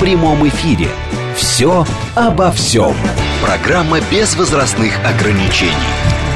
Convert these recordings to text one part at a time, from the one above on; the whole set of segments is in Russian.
в прямом эфире. «Все обо всем». Программа без возрастных ограничений.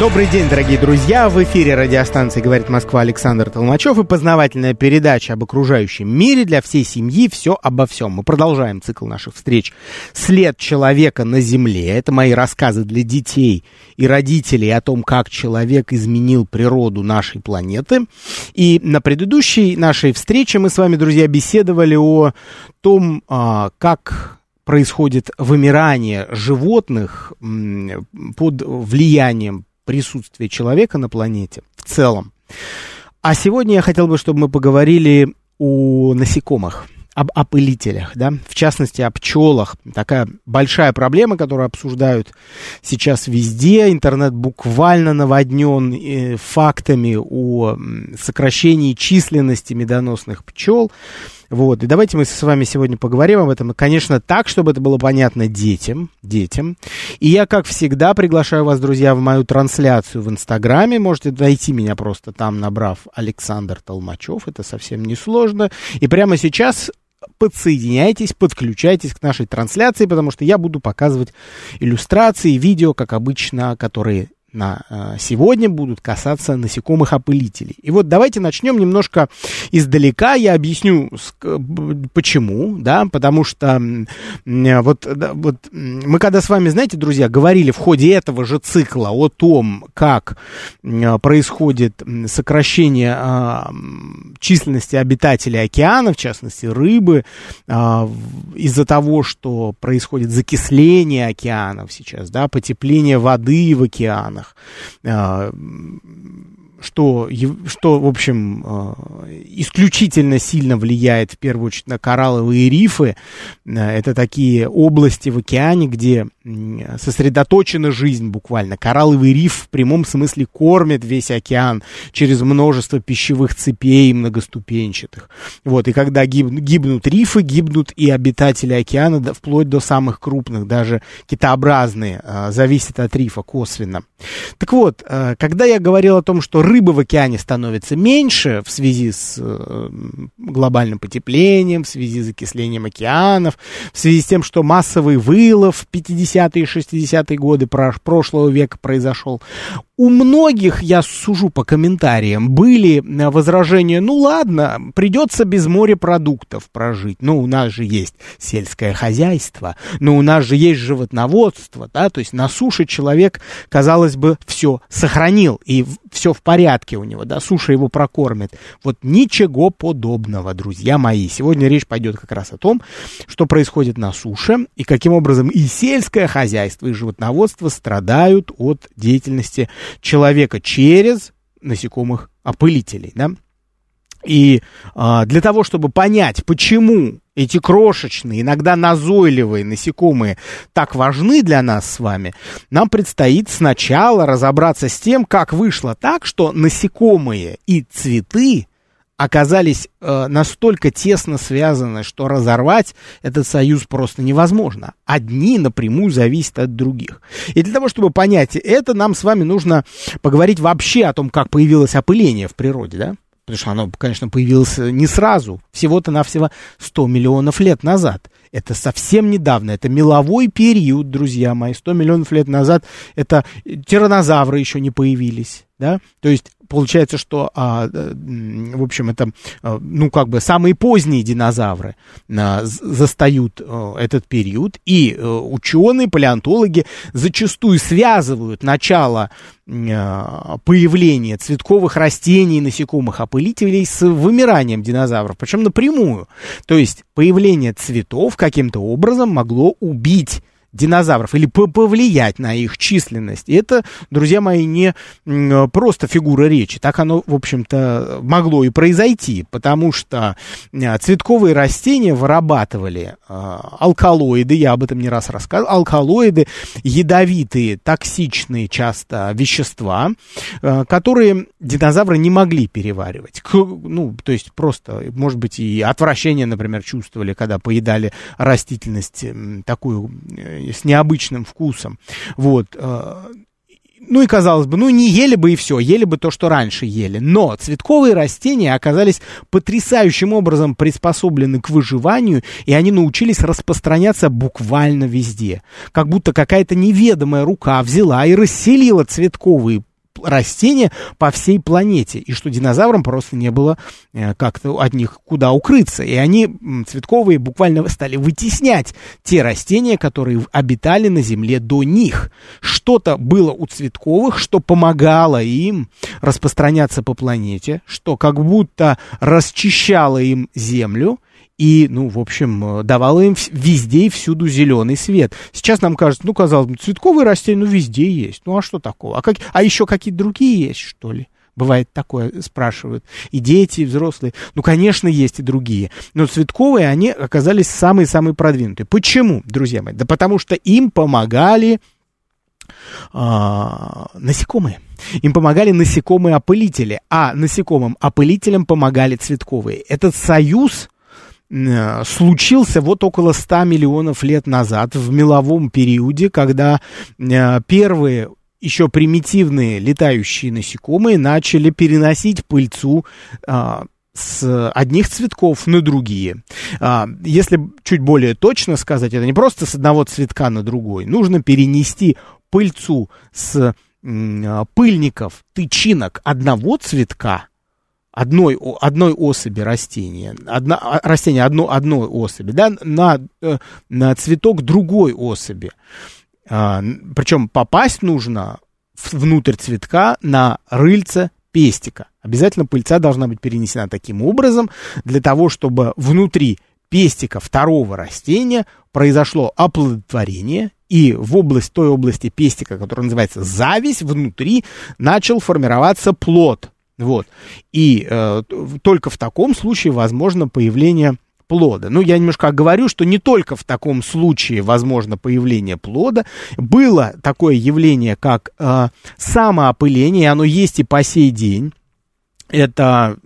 Добрый день, дорогие друзья! В эфире радиостанции «Говорит Москва» Александр Толмачев и познавательная передача об окружающем мире для всей семьи «Все обо всем». Мы продолжаем цикл наших встреч «След человека на Земле». Это мои рассказы для детей и родителей о том, как человек изменил природу нашей планеты. И на предыдущей нашей встрече мы с вами, друзья, беседовали о том, а, как происходит вымирание животных под влиянием присутствия человека на планете в целом. А сегодня я хотел бы, чтобы мы поговорили о насекомых, об опылителях, да, в частности о пчелах. Такая большая проблема, которую обсуждают сейчас везде. Интернет буквально наводнен э, фактами о сокращении численности медоносных пчел. Вот, и давайте мы с вами сегодня поговорим об этом, конечно, так, чтобы это было понятно детям, детям. И я, как всегда, приглашаю вас, друзья, в мою трансляцию в Инстаграме. Можете найти меня просто там, набрав Александр Толмачев. Это совсем не сложно. И прямо сейчас подсоединяйтесь, подключайтесь к нашей трансляции, потому что я буду показывать иллюстрации, видео, как обычно, которые на э, сегодня будут касаться насекомых-опылителей. И вот давайте начнем немножко издалека. Я объясню, почему, да, потому что вот, вот мы когда с вами, знаете, друзья, говорили в ходе этого же цикла о том, как происходит сокращение а, численности обитателей океана, в частности рыбы, а, из-за того, что происходит закисление океанов сейчас, да, потепление воды в океанах, странах, а, что, что, в общем, а, исключительно сильно влияет, в первую очередь, на коралловые рифы. А, это такие области в океане, где сосредоточена жизнь буквально. Коралловый риф в прямом смысле кормит весь океан через множество пищевых цепей многоступенчатых. Вот, и когда гибнут, гибнут рифы, гибнут и обитатели океана, вплоть до самых крупных, даже китообразные, а, зависит от рифа косвенно. Так вот, когда я говорил о том, что рыбы в океане становится меньше в связи с а, глобальным потеплением, в связи с закислением океанов, в связи с тем, что массовый вылов в 50 50-е, 60-е годы прошлого века произошел. У многих, я сужу по комментариям, были э, возражения, ну ладно, придется без морепродуктов прожить. Ну, у нас же есть сельское хозяйство, но у нас же есть животноводство, да, то есть на суше человек, казалось бы, все сохранил, и все в порядке у него, да, суша его прокормит. Вот ничего подобного, друзья мои. Сегодня речь пойдет как раз о том, что происходит на суше, и каким образом и сельское хозяйство, и животноводство страдают от деятельности человека через насекомых опылителей, да. И а, для того, чтобы понять, почему эти крошечные, иногда назойливые насекомые так важны для нас с вами, нам предстоит сначала разобраться с тем, как вышло так, что насекомые и цветы оказались э, настолько тесно связаны, что разорвать этот союз просто невозможно. Одни напрямую зависят от других. И для того, чтобы понять это, нам с вами нужно поговорить вообще о том, как появилось опыление в природе, да? Потому что оно, конечно, появилось не сразу, всего-то навсего 100 миллионов лет назад. Это совсем недавно, это меловой период, друзья мои. 100 миллионов лет назад это тиранозавры еще не появились, да? То есть получается, что, а, в общем, это, а, ну, как бы самые поздние динозавры а, застают а, этот период, и а, ученые, палеонтологи зачастую связывают начало а, появления цветковых растений, насекомых, опылителей с вымиранием динозавров, причем напрямую. То есть появление цветов каким-то образом могло убить динозавров или повлиять на их численность. И это, друзья мои, не просто фигура речи. Так оно, в общем-то, могло и произойти, потому что э, цветковые растения вырабатывали э, алкалоиды, я об этом не раз рассказывал, алкалоиды, ядовитые, токсичные часто вещества, э, которые динозавры не могли переваривать. Ну, то есть просто, может быть, и отвращение, например, чувствовали, когда поедали растительность такую с необычным вкусом. Вот. Э, ну и казалось бы, ну не ели бы и все, ели бы то, что раньше ели. Но цветковые растения оказались потрясающим образом приспособлены к выживанию, и они научились распространяться буквально везде. Как будто какая-то неведомая рука взяла и расселила цветковые растения по всей планете, и что динозаврам просто не было э, как-то от них куда укрыться. И они, цветковые, буквально стали вытеснять те растения, которые обитали на Земле до них. Что-то было у цветковых, что помогало им распространяться по планете, что как будто расчищало им Землю, и, ну, в общем, э, давала им везде и всюду зеленый свет. Сейчас нам кажется, ну, казалось бы, цветковые растения, ну, везде есть. Ну, а что такого? А, как, а еще какие-то другие есть, что ли? Бывает такое, спрашивают. И дети, и взрослые. Ну, конечно, есть и другие. Но цветковые, они оказались самые-самые продвинутые. Почему, друзья мои? Да потому что им помогали а, насекомые. Им помогали насекомые-опылители, а насекомым опылителям помогали цветковые. Этот союз Э, случился вот около 100 миллионов лет назад, в меловом периоде, когда э, первые еще примитивные летающие насекомые начали переносить пыльцу а, с одних цветков на другие. Если чуть более точно сказать, это не просто с одного цветка на другой. Нужно перенести пыльцу с пыльников, тычинок одного цветка одной, одной особи растения, одна, а, растение одно, одной особи, да, на, э, на цветок другой особи. А, причем попасть нужно внутрь цветка на рыльце пестика. Обязательно пыльца должна быть перенесена таким образом, для того, чтобы внутри пестика второго растения произошло оплодотворение, и в область, той области пестика, которая называется зависть, внутри начал формироваться плод – вот. И э, только в таком случае возможно появление плода. Ну, я немножко говорю, что не только в таком случае возможно появление плода. Было такое явление, как э, самоопыление, оно есть и по сей день. Это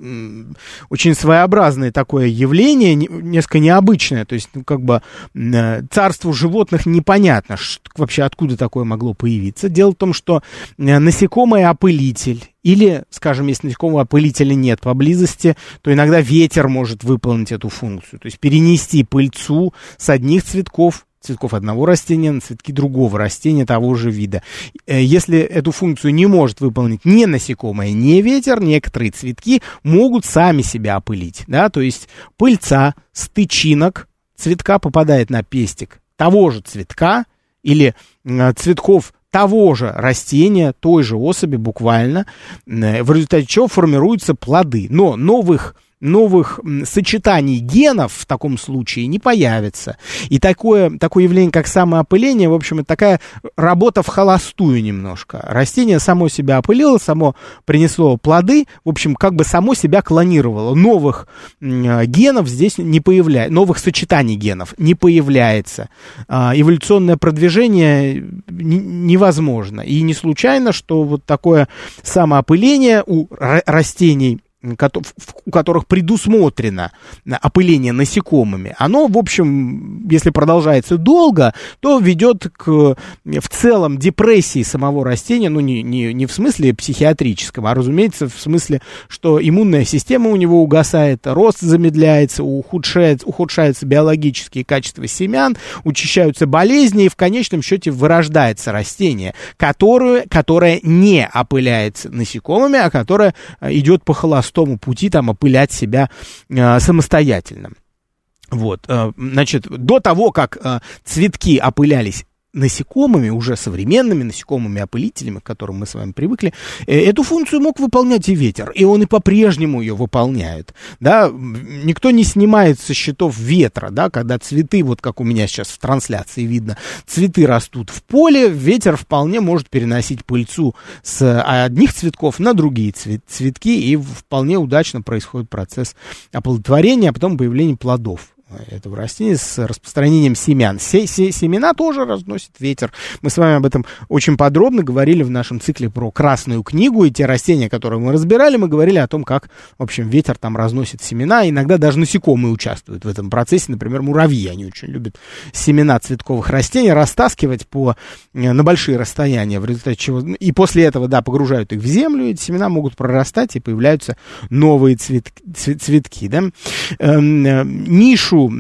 очень своеобразное такое явление, несколько необычное. То есть, ну, как бы э, царству животных непонятно, вообще откуда такое могло появиться. Дело в том, что э, насекомый опылитель или, скажем, если насекомого опылителя нет поблизости, то иногда ветер может выполнить эту функцию. То есть перенести пыльцу с одних цветков цветков одного растения на цветки другого растения того же вида. Э, если эту функцию не может выполнить ни насекомое, ни ветер, некоторые цветки могут сами себя опылить. Да? То есть пыльца с тычинок цветка попадает на пестик того же цветка или э, цветков того же растения, той же особи буквально, э, в результате чего формируются плоды. Но новых новых сочетаний генов в таком случае не появится. И такое, такое явление, как самоопыление, в общем, это такая работа в холостую немножко. Растение само себя опылило, само принесло плоды, в общем, как бы само себя клонировало. Новых генов здесь не появляется, новых сочетаний генов не появляется. А, эволюционное продвижение невозможно. И не случайно, что вот такое самоопыление у растений у которых предусмотрено опыление насекомыми, оно, в общем, если продолжается долго, то ведет к в целом депрессии самого растения, ну, не, не, не в смысле психиатрическом, а, разумеется, в смысле, что иммунная система у него угасает, рост замедляется, ухудшается, ухудшаются биологические качества семян, учащаются болезни, и в конечном счете вырождается растение, которое, которое не опыляется насекомыми, а которое э, идет по холосту простому пути там опылять себя э, самостоятельно. Вот, э, значит, до того, как э, цветки опылялись насекомыми, уже современными насекомыми-опылителями, к которым мы с вами привыкли, э, эту функцию мог выполнять и ветер, и он и по-прежнему ее выполняет, да, никто не снимает со счетов ветра, да, когда цветы, вот как у меня сейчас в трансляции видно, цветы растут в поле, ветер вполне может переносить пыльцу с одних цветков на другие цвет, цветки, и вполне удачно происходит процесс оплодотворения, а потом появление плодов этого растения с распространением семян. Се се семена тоже разносит ветер. Мы с вами об этом очень подробно говорили в нашем цикле про Красную книгу, и те растения, которые мы разбирали, мы говорили о том, как, в общем, ветер там разносит семена. Иногда даже насекомые участвуют в этом процессе. Например, муравьи, они очень любят семена цветковых растений растаскивать по, э, на большие расстояния, в результате чего... И после этого, да, погружают их в землю, и семена могут прорастать, и появляются новые цвет, цвет, цветки, да. Эм, э, нишу нишу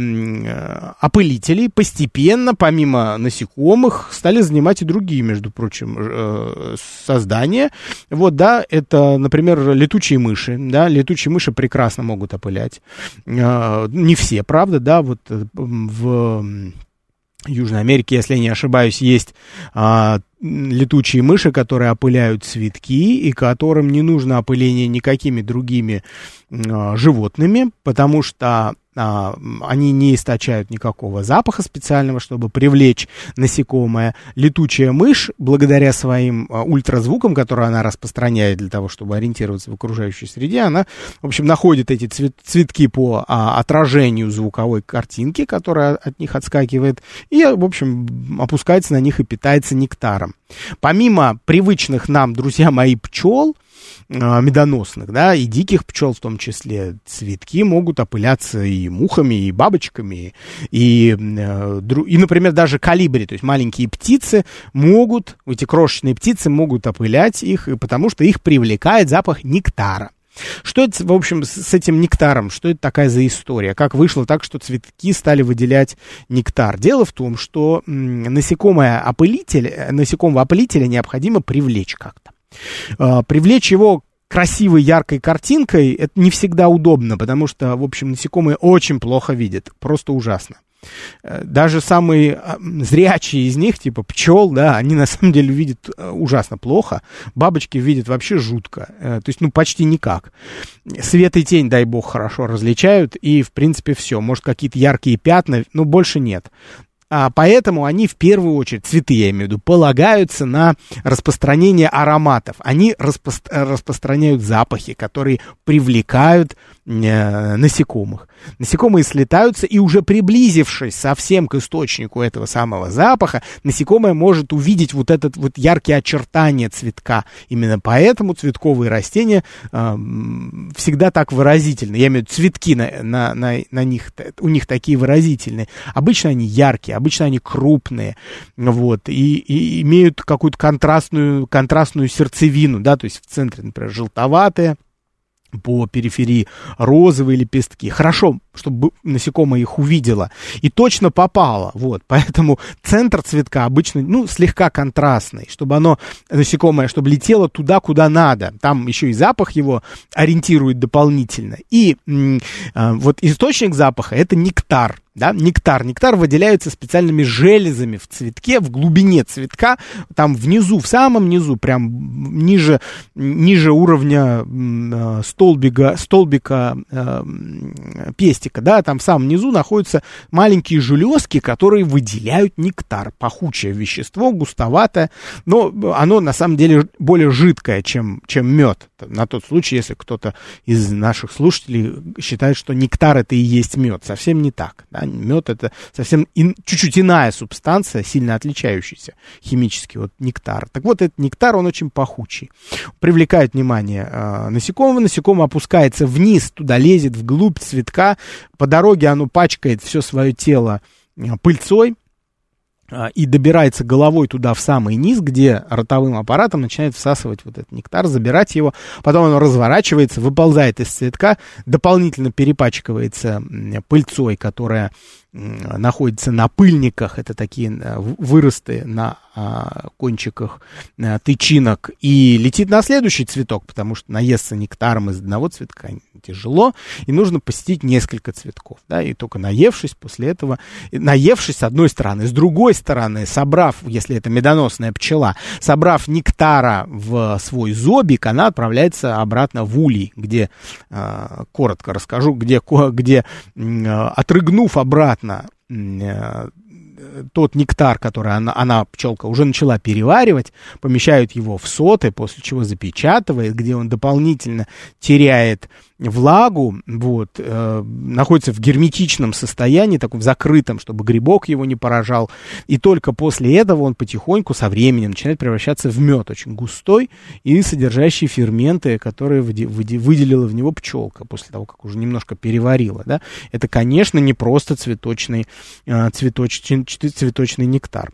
э, опылителей постепенно, помимо насекомых, стали занимать и другие, между прочим, э, создания. Вот, да, это, например, летучие мыши, да, летучие мыши прекрасно могут опылять. Э, не все, правда, да, вот в Южной Америке, если я не ошибаюсь, есть а, летучие мыши, которые опыляют цветки и которым не нужно опыление никакими другими а, животными, потому что они не источают никакого запаха специального, чтобы привлечь насекомое. Летучая мышь, благодаря своим а, ультразвукам, которые она распространяет для того, чтобы ориентироваться в окружающей среде, она, в общем, находит эти цвет, цветки по а, отражению звуковой картинки, которая от них отскакивает, и, в общем, опускается на них и питается нектаром. Помимо привычных нам, друзья мои, пчел, а, медоносных, да, и диких пчел в том числе. Цветки могут опыляться и мухами, и бабочками, и, э, и например, даже калибри, то есть маленькие птицы могут, эти крошечные птицы могут опылять их, потому что их привлекает запах нектара. Что это, в общем, с этим нектаром? Что это такая за история? Как вышло так, что цветки стали выделять нектар? Дело в том, что насекомое опылитель, насекомого опылителя необходимо привлечь как-то. А, привлечь его красивой, яркой картинкой, это не всегда удобно, потому что, в общем, насекомые очень плохо видят, просто ужасно. Э, даже самые а, зрячие из них, типа пчел, да, они на самом деле видят э, ужасно плохо. Бабочки видят вообще жутко. Э, то есть, ну, почти никак. Свет и тень, дай бог, хорошо различают. И, в принципе, все. Может, какие-то яркие пятна, но больше нет. А, поэтому они в первую очередь, цветы я имею в виду, полагаются на распространение ароматов. Они распро распространяют запахи, которые привлекают э, насекомых. Насекомые слетаются, и уже приблизившись совсем к источнику этого самого запаха, насекомое может увидеть вот этот вот яркие очертания цветка. Именно поэтому цветковые растения э, всегда так выразительны. Я имею в виду цветки на, на, на, на них, у них такие выразительные. Обычно они яркие, обычно они крупные, вот, и, и имеют какую-то контрастную, контрастную сердцевину, да, то есть в центре, например, желтоватые, по периферии розовые лепестки. Хорошо, чтобы насекомое их увидело и точно попало. Вот, поэтому центр цветка обычно, ну, слегка контрастный, чтобы оно, насекомое, чтобы летело туда, куда надо. Там еще и запах его ориентирует дополнительно. И э, вот источник запаха это нектар да, нектар. Нектар выделяется специальными железами в цветке, в глубине цветка, там внизу, в самом низу, прям ниже, ниже уровня э, столбика, столбика э, пестика, да, там в самом низу находятся маленькие железки, которые выделяют нектар. Пахучее вещество, густоватое, но оно на самом деле более жидкое, чем, чем мед. На тот случай, если кто-то из наших слушателей считает, что нектар это и есть мед. Совсем не так. Да? Мед это совсем ин, чуть-чуть иная субстанция, сильно отличающаяся химически от нектара. Так вот, этот нектар, он очень пахучий. Привлекает внимание э, насекомого. Насекомое опускается вниз, туда лезет, вглубь цветка. По дороге оно пачкает все свое тело пыльцой, а, и добирается головой туда в самый низ, где ротовым аппаратом начинает всасывать вот этот нектар, забирать его, потом оно разворачивается, выползает из цветка, дополнительно перепачкивается пыльцой, которая находится на пыльниках, это такие выросты на а, кончиках а, тычинок, и летит на следующий цветок, потому что наесться нектаром из одного цветка тяжело, и нужно посетить несколько цветков, да, и только наевшись после этого, наевшись с одной стороны, с другой стороны, собрав, если это медоносная пчела, собрав нектара в свой зобик, она отправляется обратно в улей, где, а, коротко расскажу, где, где отрыгнув обратно тот нектар, который она, она, пчелка, уже начала переваривать, помещают его в соты, после чего запечатывает, где он дополнительно теряет влагу, вот, э, находится в герметичном состоянии, таком закрытом, чтобы грибок его не поражал, и только после этого он потихоньку со временем начинает превращаться в мед, очень густой и содержащий ферменты, которые выделила в него пчелка после того, как уже немножко переварила, да. Это, конечно, не просто цветочный, э, цветочный, цветочный нектар.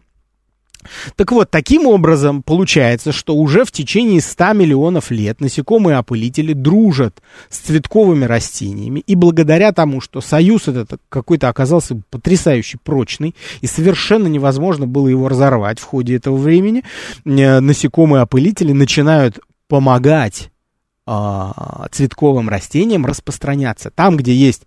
Так вот, таким образом получается, что уже в течение 100 миллионов лет насекомые-опылители дружат с цветковыми растениями, и благодаря тому, что союз этот какой-то оказался потрясающе прочный, и совершенно невозможно было его разорвать в ходе этого времени, э, насекомые-опылители начинают помогать а, цветковым растениям распространяться. Там, где есть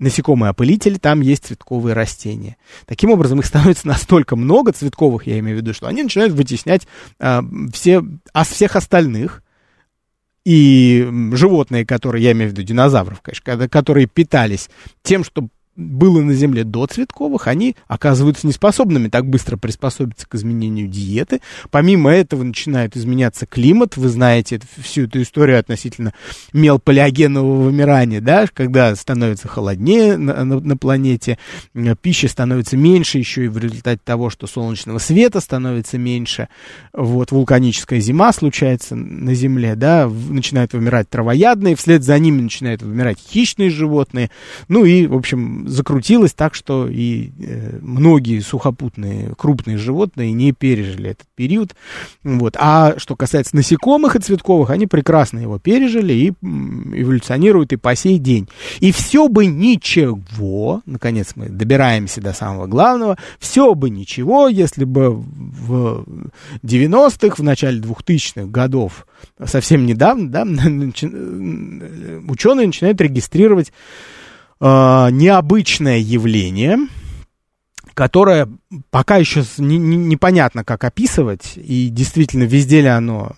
насекомые-опылители, там есть цветковые растения. Таким образом, их становится настолько много цветковых, я имею в виду, что они начинают вытеснять э, все, а всех остальных. И животные, которые, я имею в виду динозавров, конечно, которые питались тем, что было на Земле до цветковых, они оказываются неспособными так быстро приспособиться к изменению диеты. Помимо этого начинает изменяться климат. Вы знаете всю эту историю относительно мелполиогенного вымирания, да, когда становится холоднее на, на, на планете, пищи становится меньше, еще и в результате того, что солнечного света становится меньше. Вот вулканическая зима случается на Земле, да, начинают вымирать травоядные, вслед за ними начинают вымирать хищные животные. Ну и, в общем, закрутилось так, что и э, многие сухопутные крупные животные не пережили этот период. Вот. А что касается насекомых и цветковых, они прекрасно его пережили и эволюционируют и по сей день. И все бы ничего, наконец мы добираемся до самого главного, все бы ничего, если бы в 90-х, в начале 2000-х годов, совсем недавно, да, ученые начинают регистрировать необычное явление, которое пока еще не, не, непонятно, как описывать, и действительно везде ли оно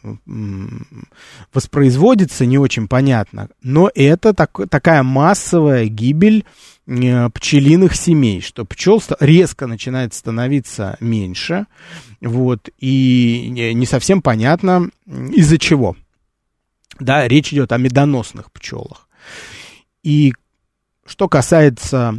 воспроизводится, не очень понятно, но это так, такая массовая гибель э, пчелиных семей, что пчел резко начинает становиться меньше, вот, и не совсем понятно, из-за чего. Да, речь идет о медоносных пчелах. И что касается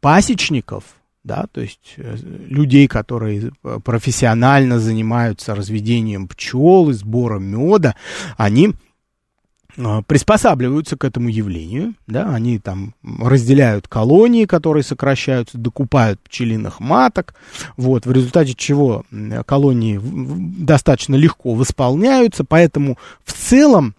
пасечников, да, то есть э, людей, которые э, профессионально занимаются разведением пчел и сбором меда, они э, приспосабливаются к этому явлению, да, они там разделяют колонии, которые сокращаются, докупают пчелиных маток, вот, в результате чего колонии достаточно легко восполняются, поэтому в целом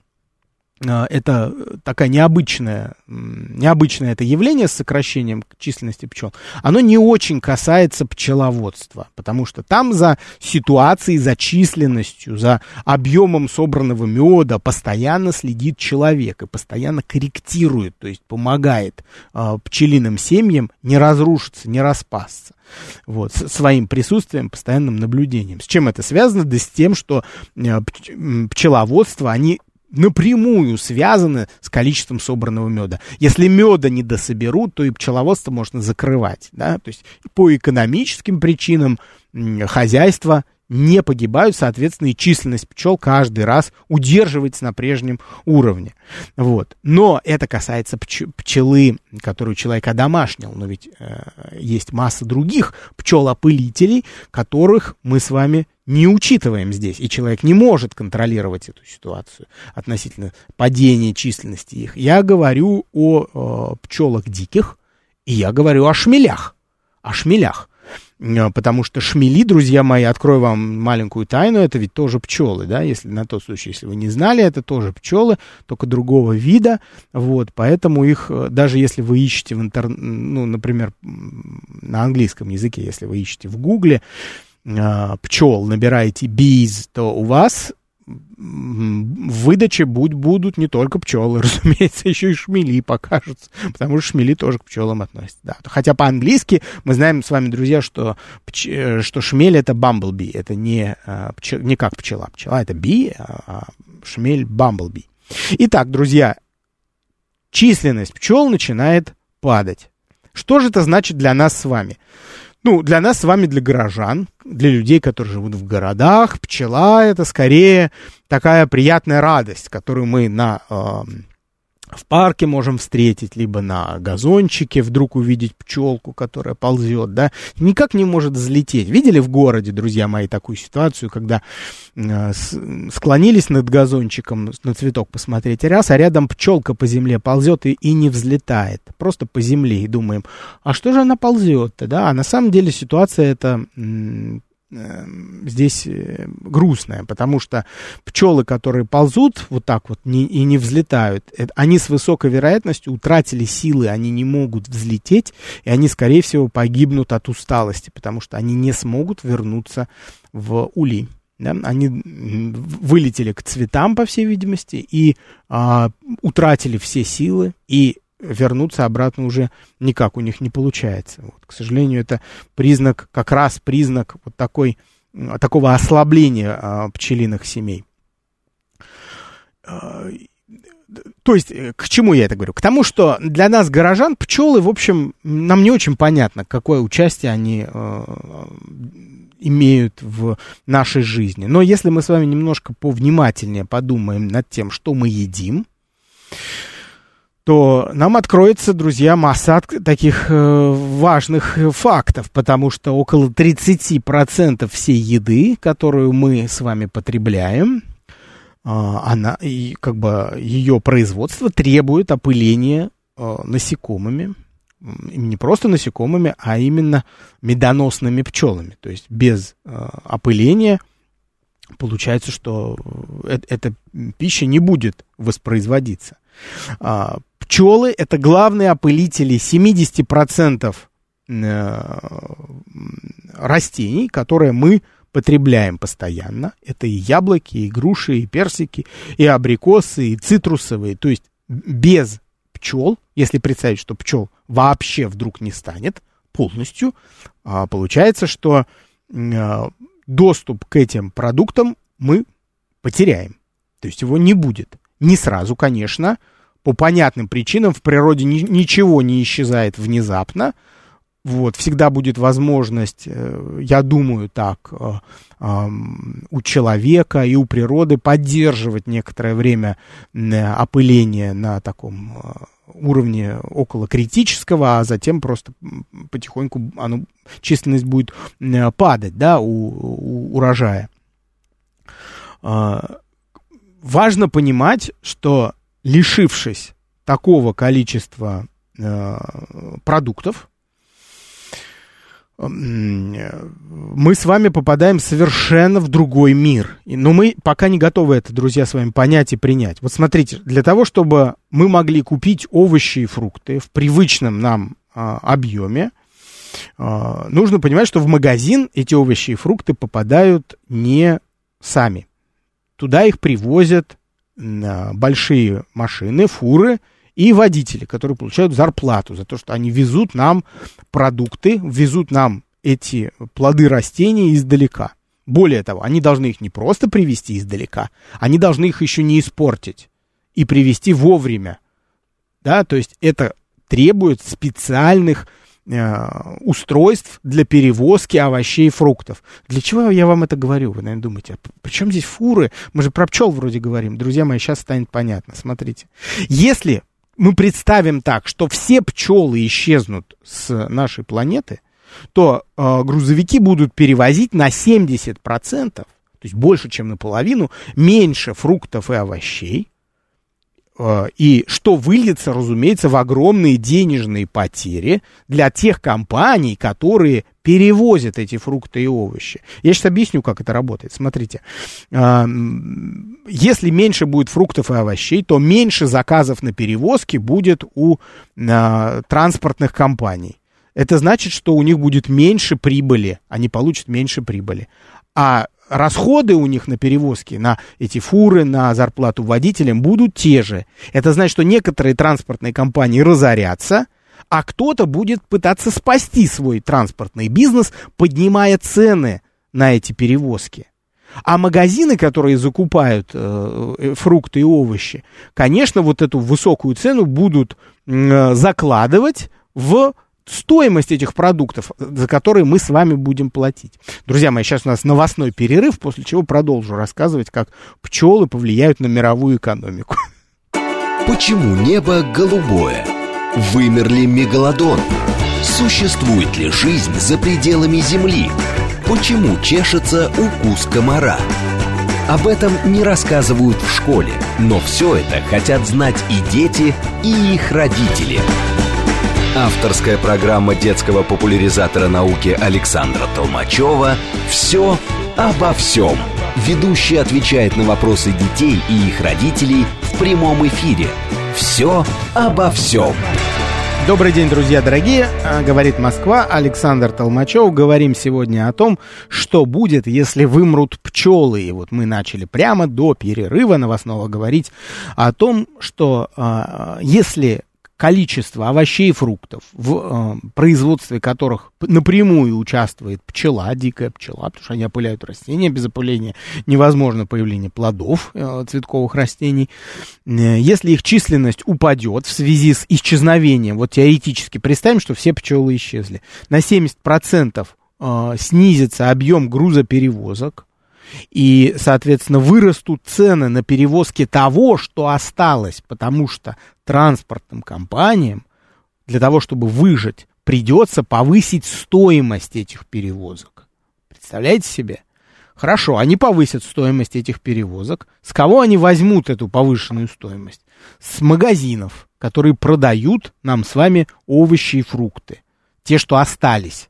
это такая необычная, необычное это явление с сокращением численности пчел, оно не очень касается пчеловодства, потому что там за ситуацией, за численностью, за объемом собранного меда постоянно следит человек и постоянно корректирует, то есть помогает э, пчелиным семьям не разрушиться, не распасться. Вот, своим присутствием, постоянным наблюдением. С чем это связано? Да с тем, что э, пчеловодство, они напрямую связаны с количеством собранного меда. Если меда не дособерут, то и пчеловодство можно закрывать. Да? То есть по экономическим причинам хозяйство не погибают, соответственно, и численность пчел каждый раз удерживается на прежнем уровне. Вот. Но это касается пч пчелы, которую человек одомашнил. Но ведь э, есть масса других пчелопылителей, которых мы с вами не учитываем здесь, и человек не может контролировать эту ситуацию относительно падения численности их. Я говорю о э, пчелах диких, и я говорю о шмелях. О шмелях. Э, потому что шмели, друзья мои, открою вам маленькую тайну, это ведь тоже пчелы, да, если на тот случай, если вы не знали, это тоже пчелы, только другого вида, вот, поэтому их, э, даже если вы ищете в интернете, ну, например, на английском языке, если вы ищете в гугле, пчел набираете bees, то у вас выдаче будь, будут не только пчелы, разумеется, еще и шмели покажутся, потому что шмели тоже к пчелам относятся. Да. Хотя по-английски мы знаем с вами, друзья, что, пч, э, что шмель это bumblebee, это не, а, пчел, не как пчела. Пчела это bee, а, а шмель bumblebee. Итак, друзья, численность пчел начинает падать. Что же это значит для нас с вами? Ну, для нас с вами, для горожан, для людей, которые живут в городах, пчела это скорее такая приятная радость, которую мы на э, в парке можем встретить, либо на газончике вдруг увидеть пчелку, которая ползет, да, никак не может взлететь. Видели в городе, друзья мои, такую ситуацию, когда э, склонились над газончиком на цветок посмотреть раз, а рядом пчелка по земле ползет и, и не взлетает, просто по земле, и думаем, а что же она ползет-то, да, а на самом деле ситуация это здесь э, грустная, потому что пчелы, которые ползут вот так вот не, и не взлетают, это, они с высокой вероятностью утратили силы, они не могут взлететь, и они, скорее всего, погибнут от усталости, потому что они не смогут вернуться в улей. Да? Они вылетели к цветам, по всей видимости, и а, утратили все силы, и вернуться обратно уже никак у них не получается. Вот, к сожалению, это признак, как раз признак вот такой, такого ослабления а, пчелиных семей. А, то есть, э, к чему я это говорю? К тому, что для нас, горожан, пчелы, в общем, нам не очень понятно, какое участие они э, имеют в нашей жизни. Но если мы с вами немножко повнимательнее подумаем над тем, что мы едим, то нам откроется, друзья, масса таких э, важных фактов, потому что около 30% всей еды, которую мы с вами потребляем, э, она, и, как бы ее производство требует опыления э, насекомыми, не просто насекомыми, а именно медоносными пчелами. То есть без э, опыления получается, что э, эта пища не будет воспроизводиться. А, пчелы это главные опылители 70% э, растений, которые мы потребляем постоянно. Это и яблоки, и груши, и персики, и абрикосы, и цитрусовые. То есть без пчел, если представить, что пчел вообще вдруг не станет полностью, а, получается, что э, доступ к этим продуктам мы потеряем. То есть его не будет. Не сразу, конечно, по понятным причинам в природе ни, ничего не исчезает внезапно. Вот, всегда будет возможность, э, я думаю так, э, у человека и у природы поддерживать некоторое время опыление на таком э, уровне около критического, а затем просто потихоньку оно, численность будет падать, да, у, у урожая. А, важно понимать, что лишившись такого количества э, продуктов, мы с вами попадаем совершенно в другой мир. Но мы пока не готовы это, друзья, с вами понять и принять. Вот смотрите, для того, чтобы мы могли купить овощи и фрукты в привычном нам а, объеме, а, нужно понимать, что в магазин эти овощи и фрукты попадают не сами. Туда их привозят большие машины, фуры и водители, которые получают зарплату за то, что они везут нам продукты, везут нам эти плоды растений издалека. Более того, они должны их не просто привезти издалека, они должны их еще не испортить и привезти вовремя. Да, то есть это требует специальных устройств для перевозки овощей и фруктов. Для чего я вам это говорю? Вы, наверное, думаете, а при чем здесь фуры? Мы же про пчел вроде говорим. Друзья мои, сейчас станет понятно. Смотрите. Если мы представим так, что все пчелы исчезнут с нашей планеты, то э, грузовики будут перевозить на 70%, то есть больше, чем наполовину, меньше фруктов и овощей, Э, и что выльется, разумеется, в огромные денежные потери для тех компаний, которые перевозят эти фрукты и овощи. Я сейчас объясню, как это работает. Смотрите, а, если меньше будет фруктов и овощей, то меньше заказов на перевозки будет у а, транспортных компаний. Это значит, что у них будет меньше прибыли, они получат меньше прибыли. А расходы у них на перевозки, на эти фуры, на зарплату водителям будут те же. Это значит, что некоторые транспортные компании разорятся, а кто-то будет пытаться спасти свой транспортный бизнес, поднимая цены на эти перевозки. А магазины, которые закупают э, э фрукты и овощи, конечно, вот эту высокую цену будут э, закладывать в стоимость этих продуктов, за которые мы с вами будем платить. Друзья мои, сейчас у нас новостной перерыв, после чего продолжу рассказывать, как пчелы повлияют на мировую экономику. Почему небо голубое? Вымер ли мегалодон? Существует ли жизнь за пределами Земли? Почему чешется укус комара? Об этом не рассказывают в школе, но все это хотят знать и дети, и их родители – Авторская программа детского популяризатора науки Александра Толмачева «Все обо всем». Ведущий отвечает на вопросы детей и их родителей в прямом эфире. «Все обо всем». Добрый день, друзья дорогие. А, говорит Москва, Александр Толмачев. Говорим сегодня о том, что будет, если вымрут пчелы. И вот мы начали прямо до перерыва новостного говорить о том, что э, если количество овощей и фруктов, в э, производстве которых напрямую участвует пчела, дикая пчела, потому что они опыляют растения, без опыления невозможно появление плодов э, цветковых растений. Э, если их численность упадет в связи с исчезновением, вот теоретически представим, что все пчелы исчезли, на 70% э, снизится объем грузоперевозок, и, соответственно, вырастут цены на перевозки того, что осталось, потому что транспортным компаниям для того, чтобы выжить, придется повысить стоимость этих перевозок. Представляете себе? Хорошо, они повысят стоимость этих перевозок. С кого они возьмут эту повышенную стоимость? С магазинов, которые продают нам с вами овощи и фрукты. Те, что остались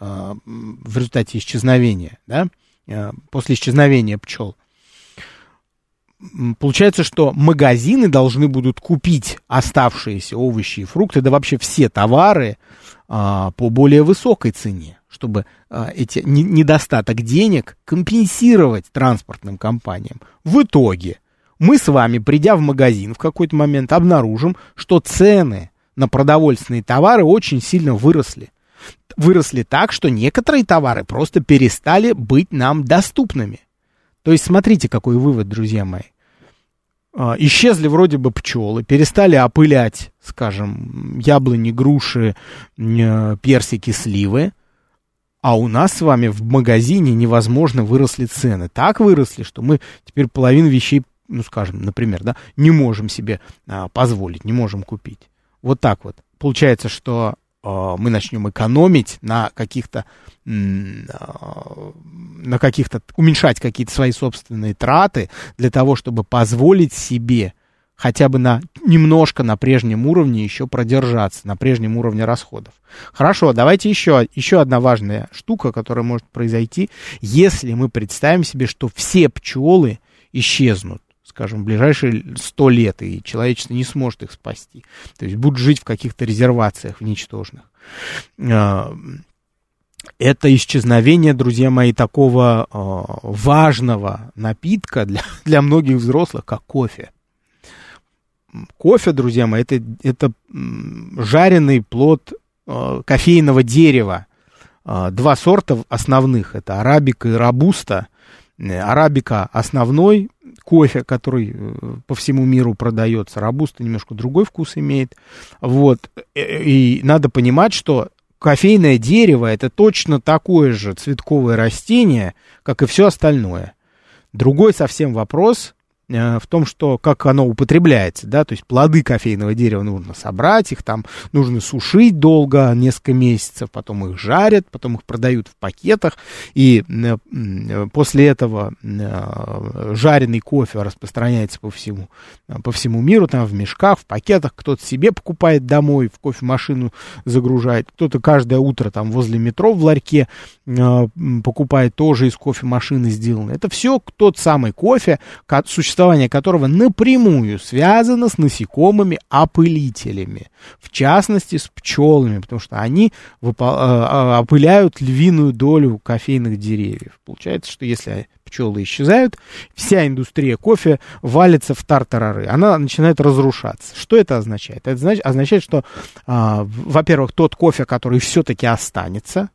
э, в результате исчезновения, да? Э, после исчезновения пчел. Получается, что магазины должны будут купить оставшиеся овощи и фрукты, да вообще все товары а, по более высокой цене, чтобы а, эти не, недостаток денег компенсировать транспортным компаниям. В итоге мы с вами, придя в магазин в какой-то момент, обнаружим, что цены на продовольственные товары очень сильно выросли выросли так, что некоторые товары просто перестали быть нам доступными. То есть смотрите, какой вывод, друзья мои. А, исчезли вроде бы пчелы, перестали опылять, скажем, яблони, груши, персики, сливы, а у нас с вами в магазине невозможно выросли цены. Так выросли, что мы теперь половину вещей, ну скажем, например, да, не можем себе а, позволить, не можем купить. Вот так вот. Получается, что мы начнем экономить на каких-то а, на каких-то уменьшать какие-то свои собственные траты для того, чтобы позволить себе хотя бы на немножко на прежнем уровне еще продержаться, на прежнем уровне расходов. Хорошо, давайте еще, еще одна важная штука, которая может произойти, если мы представим себе, что все пчелы исчезнут скажем, ближайшие сто лет, и человечество не сможет их спасти. То есть будут жить в каких-то резервациях в ничтожных. А, это исчезновение, друзья мои, такого а, важного напитка для, для многих взрослых, как кофе. Кофе, друзья мои, это, это жареный плод а, кофейного дерева. Два сорта основных, это арабика и рабуста. Арабика основной, кофе, который э, по всему миру продается. Рабуста немножко другой вкус имеет. Вот. Э, и надо понимать, что кофейное дерево это точно такое же цветковое растение, как и все остальное. Другой совсем вопрос, э, в том, что как оно употребляется, да, то есть плоды кофейного дерева нужно собрать, их там нужно сушить долго, несколько месяцев, потом их жарят, потом их продают в пакетах, и э, после этого э, жареный кофе распространяется по всему, по всему миру, там в мешках, в пакетах, кто-то себе покупает домой, в кофемашину загружает, кто-то каждое утро там возле метро в ларьке покупает тоже из кофемашины сделано. Это все тот самый кофе, существование которого напрямую связано с насекомыми-опылителями, в частности с пчелами, потому что они э, э, опыляют львиную долю кофейных деревьев. Получается, что если пчелы исчезают, вся индустрия кофе валится в тартарары, она начинает разрушаться. Что это означает? Это означает, что, а, во-первых, тот кофе, который все-таки останется,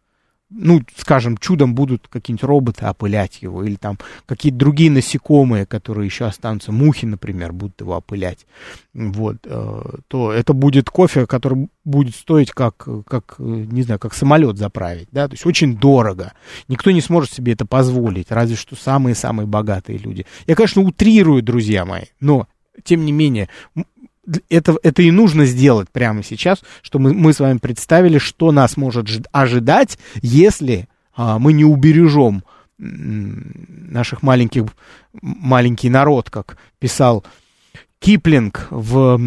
ну, скажем, чудом будут какие-нибудь роботы опылять его, или там какие-то другие насекомые, которые еще останутся, мухи, например, будут его опылять, вот, э, то это будет кофе, который будет стоить как, как, не знаю, как самолет заправить, да, то есть очень дорого. Никто не сможет себе это позволить, разве что самые-самые богатые люди. Я, конечно, утрирую, друзья мои, но, тем не менее, это, это и нужно сделать прямо сейчас, что мы, мы с вами представили, что нас может ожидать, если а, мы не убережем наших маленьких, маленький народ, как писал Киплинг в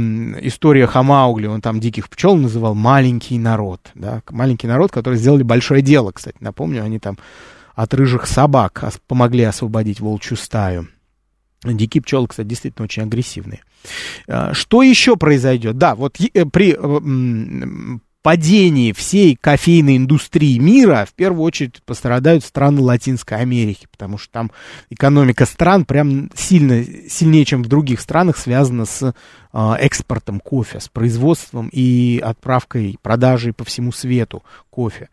историях о Маугли, он там диких пчел называл маленький народ, да, маленький народ, который сделали большое дело, кстати, напомню, они там от рыжих собак помогли освободить волчью стаю. Дикие пчелы, кстати, действительно очень агрессивные. А, что еще произойдет? Да, вот э, при э, падении всей кофейной индустрии мира в первую очередь пострадают страны Латинской Америки, потому что там экономика стран прям сильно, сильнее, чем в других странах, связана с э, экспортом кофе, с производством и отправкой, продажей по всему свету кофе.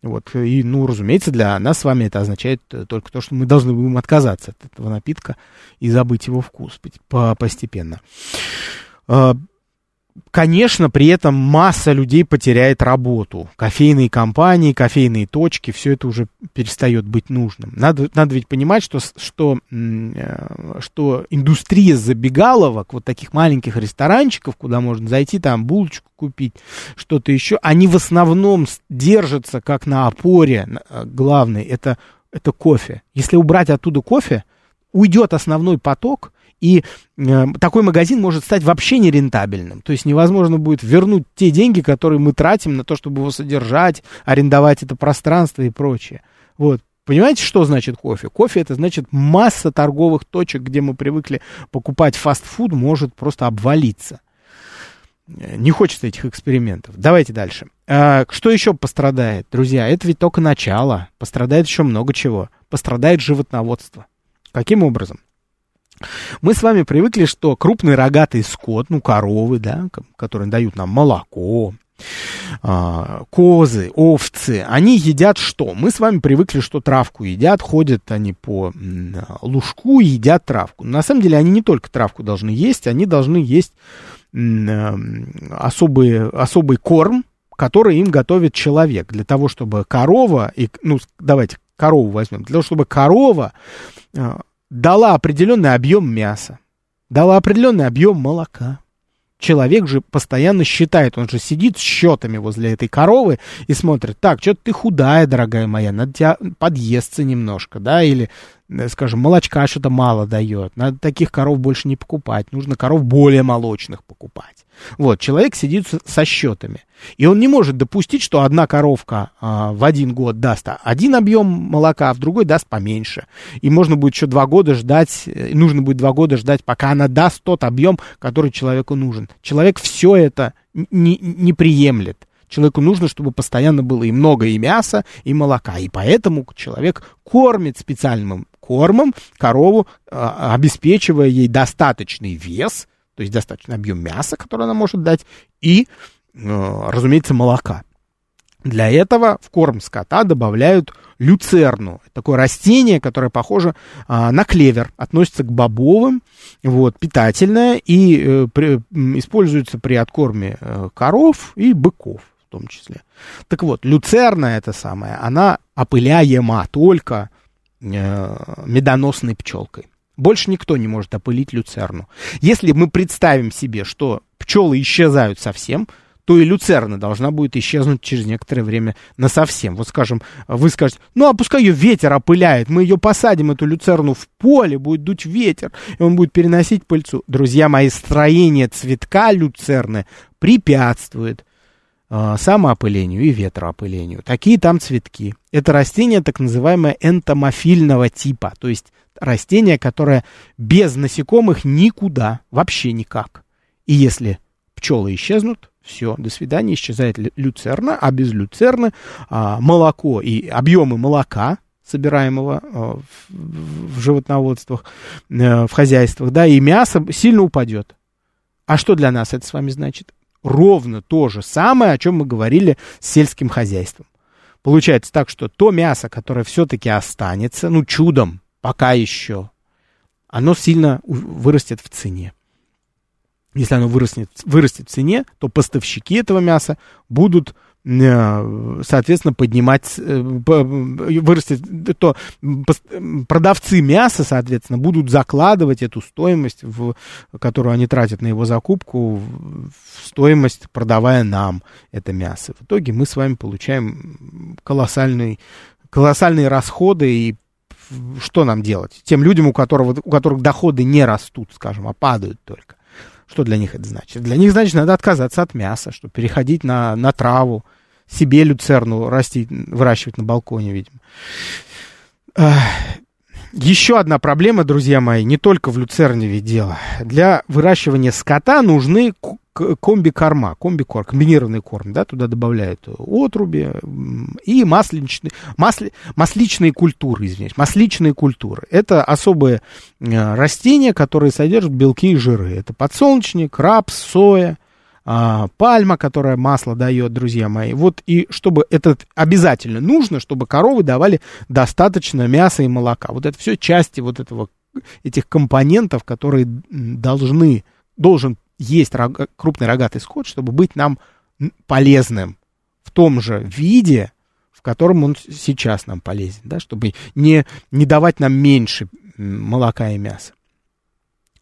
Вот, и, ну, разумеется, для нас с вами это означает только то, что мы должны будем отказаться от этого напитка и забыть его вкус постепенно. Конечно, при этом масса людей потеряет работу. Кофейные компании, кофейные точки, все это уже перестает быть нужным. Надо, надо ведь понимать, что, что, э, что индустрия забегаловок, вот таких маленьких ресторанчиков, куда можно зайти, там булочку купить, что-то еще, они в основном держатся как на опоре э, главной, это, это кофе. Если убрать оттуда кофе, уйдет основной поток, и э, такой магазин может стать вообще нерентабельным. То есть невозможно будет вернуть те деньги, которые мы тратим на то, чтобы его содержать, арендовать это пространство и прочее. Вот. Понимаете, что значит кофе? Кофе это значит масса торговых точек, где мы привыкли покупать фастфуд, может просто обвалиться. Э, не хочется этих экспериментов. Давайте дальше. А, что еще пострадает, друзья? Это ведь только начало. Пострадает еще много чего. Пострадает животноводство. Каким образом? Мы с вами привыкли, что крупный рогатый скот, ну, коровы, да, которые дают нам молоко, а, козы, овцы, они едят что? Мы с вами привыкли, что травку едят, ходят они по лужку и едят травку. на самом деле они не только травку должны есть, они должны есть особый, особый корм, который им готовит человек, для того, чтобы корова, и, ну, давайте корову возьмем, для того, чтобы корова э, дала определенный объем мяса, дала определенный объем молока. Человек же постоянно считает, он же сидит с счетами возле этой коровы и смотрит, так, что-то ты худая, дорогая моя, надо тебя подъесться немножко, да, или Э, скажем, молочка что-то мало дает, надо таких коров больше не покупать, нужно коров более молочных покупать. Вот, человек сидит со счетами, и он не может допустить, что одна коровка а, в один год даст один объем молока, а в другой даст поменьше. И можно будет еще два года ждать, э, нужно будет два года ждать, пока она даст тот объем, который человеку нужен. Человек все это не, не приемлет. Человеку нужно, чтобы постоянно было и много и мяса, и молока. И поэтому человек кормит специальным кормом корову, а, обеспечивая ей достаточный вес, то есть достаточный объем мяса, который она может дать, и, э, разумеется, молока. Для этого в корм скота добавляют люцерну. Такое растение, которое похоже а, на клевер, относится к бобовым, вот, питательное и э, при, используется при откорме э, коров и быков в том числе. Так вот, люцерна это самое, она опыляема только Э, медоносной пчелкой. Больше никто не может опылить люцерну. Если мы представим себе, что пчелы исчезают совсем, то и люцерна должна будет исчезнуть через некоторое время на совсем. Вот скажем, вы скажете, ну а пускай ее ветер опыляет, мы ее посадим, эту люцерну в поле, будет дуть ветер, и он будет переносить пыльцу. Друзья мои, строение цветка люцерны препятствует самоопылению и ветроопылению. Такие там цветки. Это растение так называемое энтомофильного типа, то есть растение, которое без насекомых никуда, вообще никак. И если пчелы исчезнут, все, до свидания, исчезает люцерна, а без люцерны а, молоко и объемы молока, собираемого а, в, в животноводствах, а, в хозяйствах, да, и мясо сильно упадет. А что для нас это с вами значит? Ровно то же самое, о чем мы говорили с сельским хозяйством. Получается так, что то мясо, которое все-таки останется, ну, чудом, пока еще, оно сильно вырастет в цене если оно вырастет, вырастет в цене, то поставщики этого мяса будут, соответственно, поднимать, э, вырастет, то продавцы мяса, соответственно, будут закладывать эту стоимость, в, которую они тратят на его закупку, в стоимость, продавая нам это мясо. В итоге мы с вами получаем колоссальный, колоссальные расходы и что нам делать? Тем людям, у, которого, у которых доходы не растут, скажем, а падают только. Что для них это значит? Для них, значит, надо отказаться от мяса, чтобы переходить на, на траву, себе люцерну растить, выращивать на балконе, видимо. Еще одна проблема, друзья мои, не только в люцерне ведь дело. Для выращивания скота нужны комби-корма, комби-корм, комбинированный корм, да, туда добавляют отруби и масличные, масли, масличные культуры, извиняюсь, масличные культуры. Это особые э, растения, которые содержат белки и жиры. Это подсолнечник, рапс, соя, а, пальма, которая масло дает, друзья мои. Вот и чтобы это обязательно нужно, чтобы коровы давали достаточно мяса и молока. Вот это все части вот этого, этих компонентов, которые должны, должен есть рог, крупный рогатый скот, чтобы быть нам полезным в том же виде, в котором он сейчас нам полезен, да, чтобы не, не давать нам меньше молока и мяса.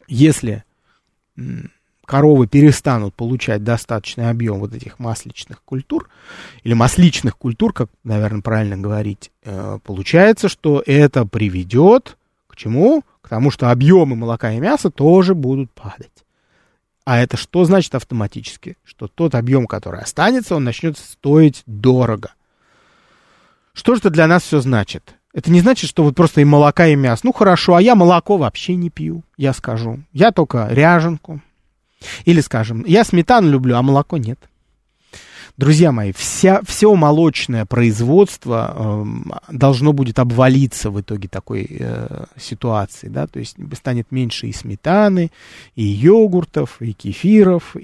Если коровы перестанут получать достаточный объем вот этих масличных культур, или масличных культур, как, наверное, правильно говорить, э, получается, что это приведет к чему? К тому, что объемы молока и мяса тоже будут падать. А это что значит автоматически? Что тот объем, который останется, он начнет стоить дорого. Что же это для нас все значит? Это не значит, что вот просто и молока, и мясо. Ну хорошо, а я молоко вообще не пью, я скажу. Я только ряженку, или, скажем, я сметану люблю, а молоко нет. Друзья мои, вся, все молочное производство э, должно будет обвалиться в итоге такой э, ситуации, да, то есть станет меньше и сметаны, и йогуртов, и кефиров, и,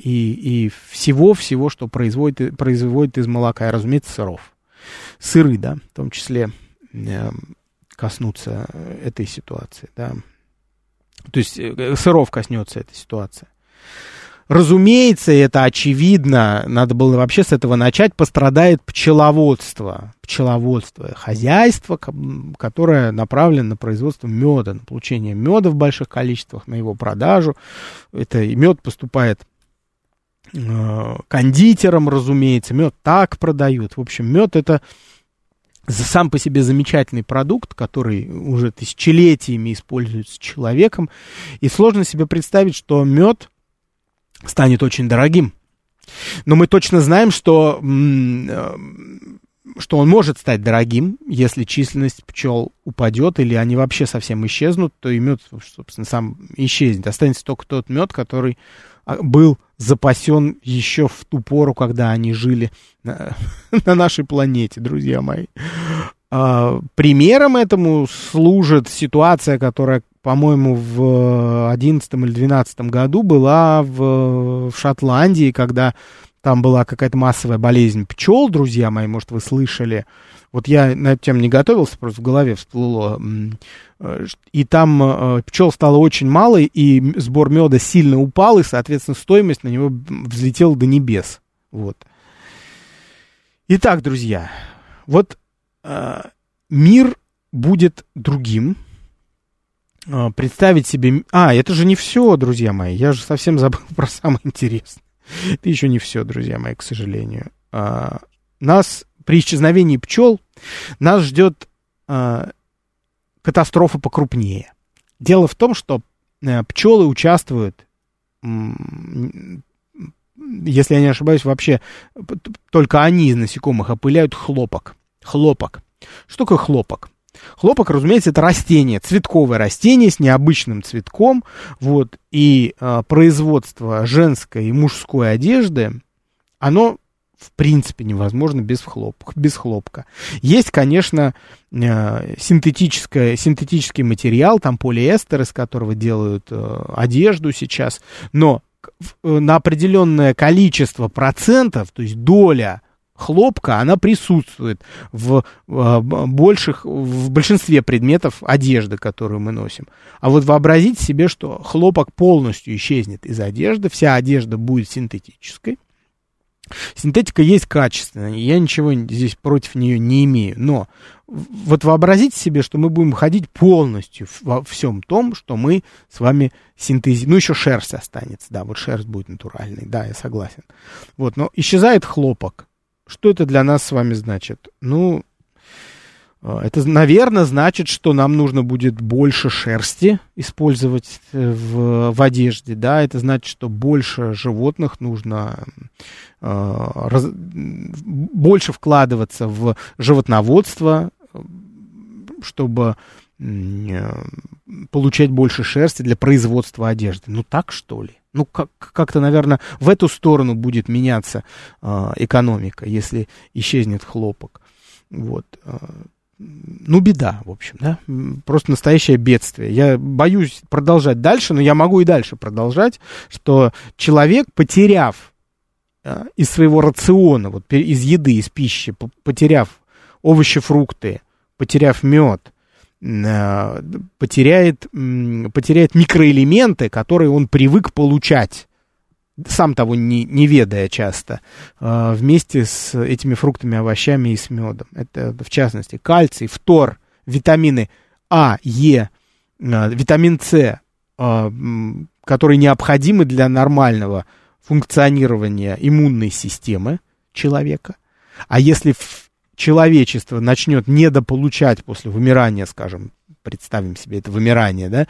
и всего-всего, что производит, производит из молока, и, разумеется, сыров. Сыры, да, в том числе э, коснутся этой ситуации, да. То есть э, сыров коснется эта ситуация. Разумеется, это очевидно, надо было вообще с этого начать, пострадает пчеловодство. Пчеловодство, хозяйство, которое направлено на производство меда, на получение меда в больших количествах, на его продажу. Это мед поступает э, кондитерам, разумеется, мед так продают. В общем, мед это сам по себе замечательный продукт, который уже тысячелетиями используется человеком. И сложно себе представить, что мед станет очень дорогим. Но мы точно знаем, что, э, что он может стать дорогим, если численность пчел упадет или они вообще совсем исчезнут, то и мед, собственно, сам исчезнет. Останется только тот мед, который а, был запасен еще в ту пору, когда они жили на, на нашей планете, друзья мои. А, примером этому служит ситуация, которая по-моему, в 11 или 12 году была в, в Шотландии, когда там была какая-то массовая болезнь пчел, друзья мои, может, вы слышали. Вот я на эту тему не готовился, просто в голове всплыло. И там э, пчел стало очень мало, и сбор меда сильно упал, и, соответственно, стоимость на него взлетела до небес. Вот. Итак, друзья, вот э, мир будет другим, представить себе... А, это же не все, друзья мои. Я же совсем забыл про самое интересное. Это еще не все, друзья мои, к сожалению. А, нас при исчезновении пчел нас ждет а, катастрофа покрупнее. Дело в том, что э, пчелы участвуют, если я не ошибаюсь, вообще только они из насекомых опыляют хлопок. Хлопок. Что такое хлопок? Хлопок, разумеется, это растение, цветковое растение с необычным цветком, вот, и э, производство женской и мужской одежды, оно в принципе невозможно без хлопка. Без хлопка. Есть, конечно, э, синтетическое, синтетический материал, там полиэстер, из которого делают э, одежду сейчас, но э, на определенное количество процентов, то есть доля хлопка, она присутствует в, больших, в большинстве предметов одежды, которую мы носим. А вот вообразите себе, что хлопок полностью исчезнет из одежды, вся одежда будет синтетической, Синтетика есть качественная, я ничего здесь против нее не имею, но вот вообразите себе, что мы будем ходить полностью во всем том, что мы с вами синтезируем. Ну, еще шерсть останется, да, вот шерсть будет натуральной, да, я согласен. Вот, но исчезает хлопок. Что это для нас с вами значит? Ну, а, это, наверное, значит, что нам нужно будет больше шерсти использовать э, в, в одежде, да, это значит, что больше животных нужно э, раз, больше вкладываться в животноводство, чтобы э, получать больше шерсти для производства одежды. Ну так что ли? Ну как- как-то, наверное, в эту сторону будет меняться э, экономика, если исчезнет хлопок. Вот. Э, ну, беда, в общем, да, просто настоящее бедствие. Я боюсь продолжать дальше, но я могу и дальше продолжать, что человек, потеряв э, из своего рациона, вот из еды, из пищи, потеряв овощи, фрукты, потеряв мед, потеряет, потеряет микроэлементы, которые он привык получать сам того не, не ведая часто, э, вместе с этими фруктами, овощами и с медом. Это, в частности, кальций, фтор, витамины А, Е, э, витамин С, э, которые необходимы для нормального функционирования иммунной системы человека. А если человечество начнет недополучать после вымирания, скажем, представим себе это вымирание, да,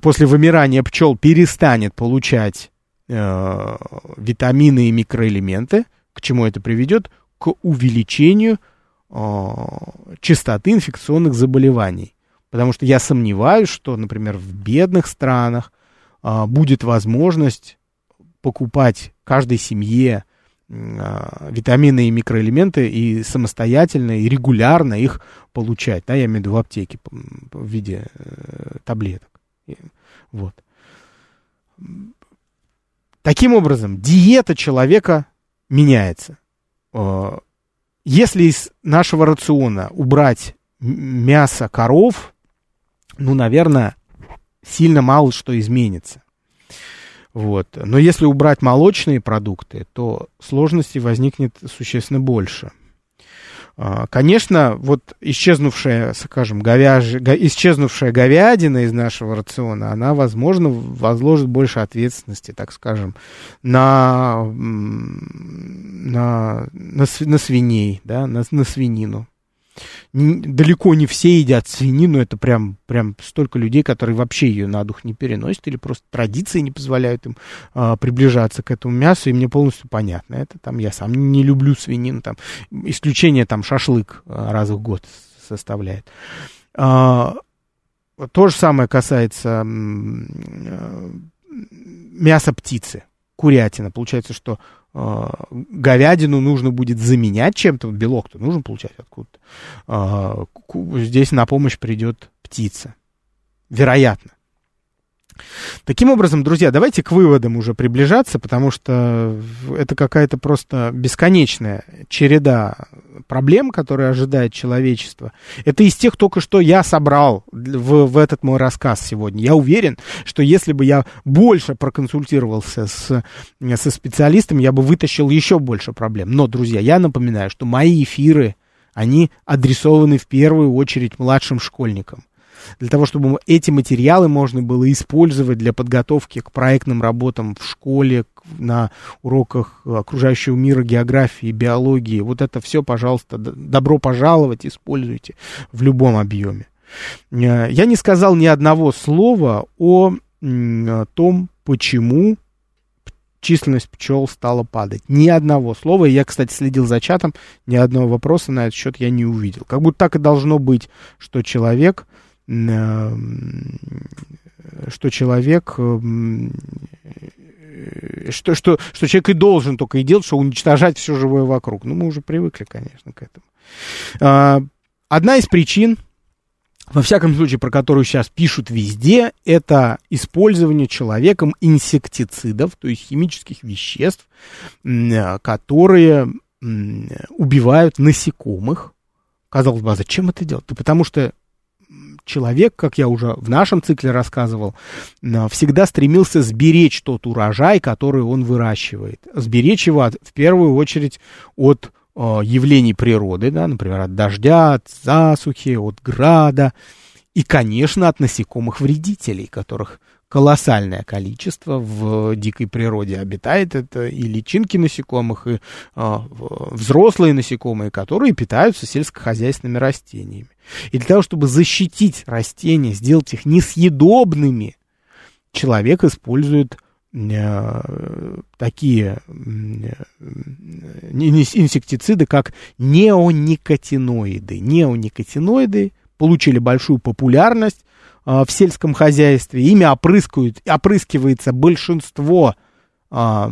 после вымирания пчел перестанет получать э, витамины и микроэлементы. К чему это приведет? К увеличению э, частоты инфекционных заболеваний. Потому что я сомневаюсь, что, например, в бедных странах э, будет возможность покупать каждой семье витамины и микроэлементы и самостоятельно и регулярно их получать. Да, я имею в виду в аптеке в виде э, таблеток. Вот. Таким образом, диета человека меняется. Э, если из нашего рациона убрать мясо коров, ну, наверное, сильно мало что изменится. Вот. Но если убрать молочные продукты, то сложностей возникнет существенно больше. А, конечно, вот исчезнувшая, скажем, говяж... исчезнувшая говядина из нашего рациона, она, возможно, возложит больше ответственности, так скажем, на, на, на, свиней, да, на, на свинину далеко не все едят свинину, это прям, прям столько людей, которые вообще ее на дух не переносят, или просто традиции не позволяют им а, приближаться к этому мясу, и мне полностью понятно. Это там я сам не люблю свинину, там исключение там шашлык а, раз в год составляет. А, то же самое касается а, мяса птицы, курятина. Получается, что а, говядину нужно будет заменять чем-то, белок-то нужно получать откуда-то. А, здесь на помощь придет птица. Вероятно. Таким образом, друзья, давайте к выводам уже приближаться, потому что это какая-то просто бесконечная череда проблем, которые ожидает человечество. Это из тех только что я собрал в, в этот мой рассказ сегодня. Я уверен, что если бы я больше проконсультировался с, со специалистом, я бы вытащил еще больше проблем. Но, друзья, я напоминаю, что мои эфиры, они адресованы в первую очередь младшим школьникам для того, чтобы эти материалы можно было использовать для подготовки к проектным работам в школе, на уроках окружающего мира, географии, биологии. Вот это все, пожалуйста, добро пожаловать, используйте в любом объеме. Э, я не сказал ни одного слова о том, почему численность пчел стала падать. Ни одного слова. Я, кстати, следил за чатом, ни одного вопроса на этот счет я не увидел. Как будто так и должно быть, что человек, э, что человек, э, что, что, что человек и должен только и делать, что уничтожать все живое вокруг. Ну, мы уже привыкли, конечно, к этому. А, одна из причин, во всяком случае, про которую сейчас пишут везде, это использование человеком инсектицидов, то есть химических веществ, которые убивают насекомых. Казалось бы, а зачем это делать? Да потому что человек, как я уже в нашем цикле рассказывал, всегда стремился сберечь тот урожай, который он выращивает. Сберечь его от, в первую очередь от явлений природы, да, например, от дождя, от засухи, от града, и, конечно, от насекомых вредителей, которых колоссальное количество в дикой природе обитает. Это и личинки насекомых, и а, взрослые насекомые, которые питаются сельскохозяйственными растениями. И для того, чтобы защитить растения, сделать их несъедобными, человек использует Э, такие инсектициды, как неоникотиноиды. Неоникотиноиды получили большую популярность э, в сельском хозяйстве. Ими опрыскивают, опрыскивается большинство э,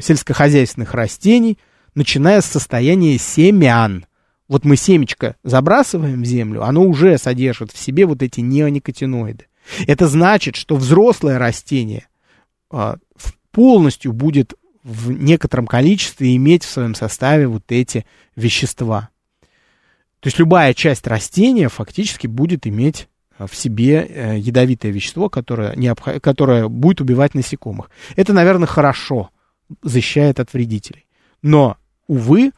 сельскохозяйственных растений, начиная с состояния семян. Вот мы семечко забрасываем в землю, оно уже содержит в себе вот эти неоникотиноиды. Это значит, что взрослое растение – а, полностью будет в некотором количестве иметь в своем составе вот эти вещества. То есть любая часть растения фактически будет иметь а, в себе э, ядовитое вещество, которое, необх... которое будет убивать насекомых. Это, наверное, хорошо защищает от вредителей. Но, увы,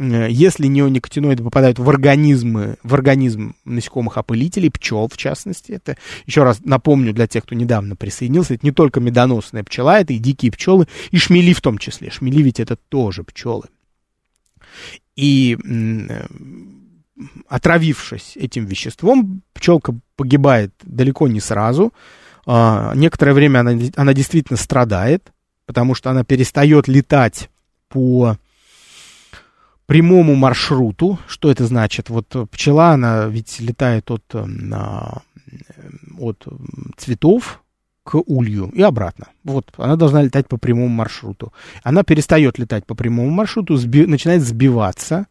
если неоникотиноиды попадают в организмы, в организм насекомых опылителей, пчел в частности, это, еще раз напомню для тех, кто недавно присоединился, это не только медоносная пчела, это и дикие пчелы, и шмели в том числе. Шмели ведь это тоже пчелы. И э, отравившись этим веществом, пчелка погибает далеко не сразу. А, некоторое время она, она действительно страдает, потому что она перестает летать по прямому маршруту. Что это значит? Вот пчела, она ведь летает от, э, от цветов к улью и обратно. Вот, она должна летать по прямому маршруту. Она перестает летать по прямому маршруту, сби, начинает сбиваться,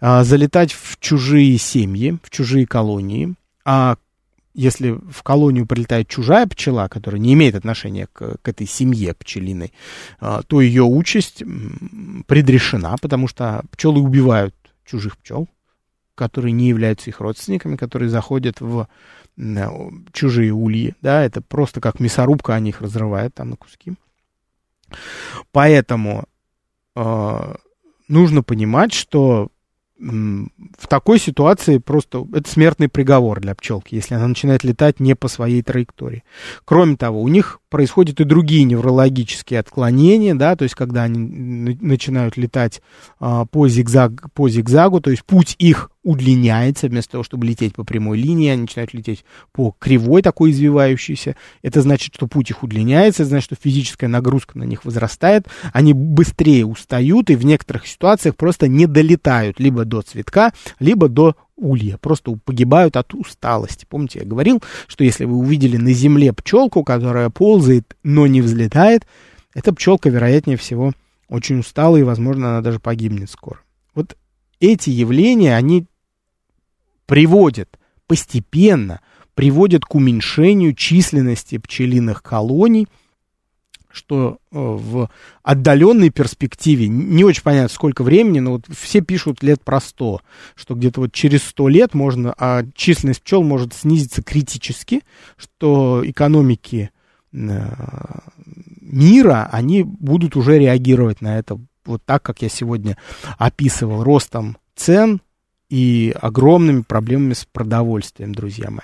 а, залетать в чужие семьи, в чужие колонии. А если в колонию прилетает чужая пчела, которая не имеет отношения к, к этой семье пчелиной, а, то ее участь предрешена, потому что пчелы убивают чужих пчел, которые не являются их родственниками, которые заходят в чужие ульи, да, это просто как мясорубка, они их разрывают там на куски. Поэтому э, нужно понимать, что в такой ситуации просто это смертный приговор для пчелки, если она начинает летать не по своей траектории. Кроме того, у них происходят и другие неврологические отклонения, да, то есть когда они начинают летать а, по, зигзаг, по зигзагу, то есть путь их удлиняется, вместо того, чтобы лететь по прямой линии, они начинают лететь по кривой такой извивающейся. Это значит, что путь их удлиняется, значит, что физическая нагрузка на них возрастает, они быстрее устают и в некоторых ситуациях просто не долетают либо до цветка, либо до улья, просто погибают от усталости. Помните, я говорил, что если вы увидели на земле пчелку, которая ползает, но не взлетает, эта пчелка, вероятнее всего, очень устала, и, возможно, она даже погибнет скоро. Вот эти явления, они приводят постепенно, приводят к уменьшению численности пчелиных колоний – что э, в отдаленной перспективе, не очень понятно, сколько времени, но вот все пишут лет про 100, что где-то вот через 100 лет можно, а численность пчел может снизиться критически, что экономики э, мира, они будут уже реагировать на это вот так, как я сегодня описывал, ростом цен и огромными проблемами с продовольствием, друзья мои.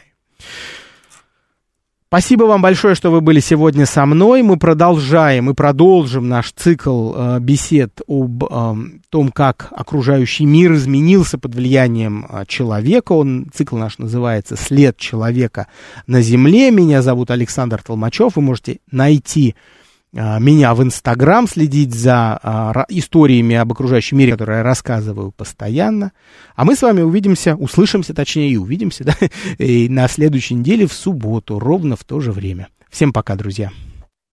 Спасибо вам большое, что вы были сегодня со мной. Мы продолжаем и продолжим наш цикл э, бесед об э, том, как окружающий мир изменился под влиянием э, человека. Он, цикл наш называется «След человека на Земле». Меня зовут Александр Толмачев. Вы можете найти меня в Инстаграм, следить за а, историями об окружающем мире, которые я рассказываю постоянно. А мы с вами увидимся, услышимся, точнее, и увидимся, да, и на следующей неделе в субботу, ровно в то же время. Всем пока, друзья.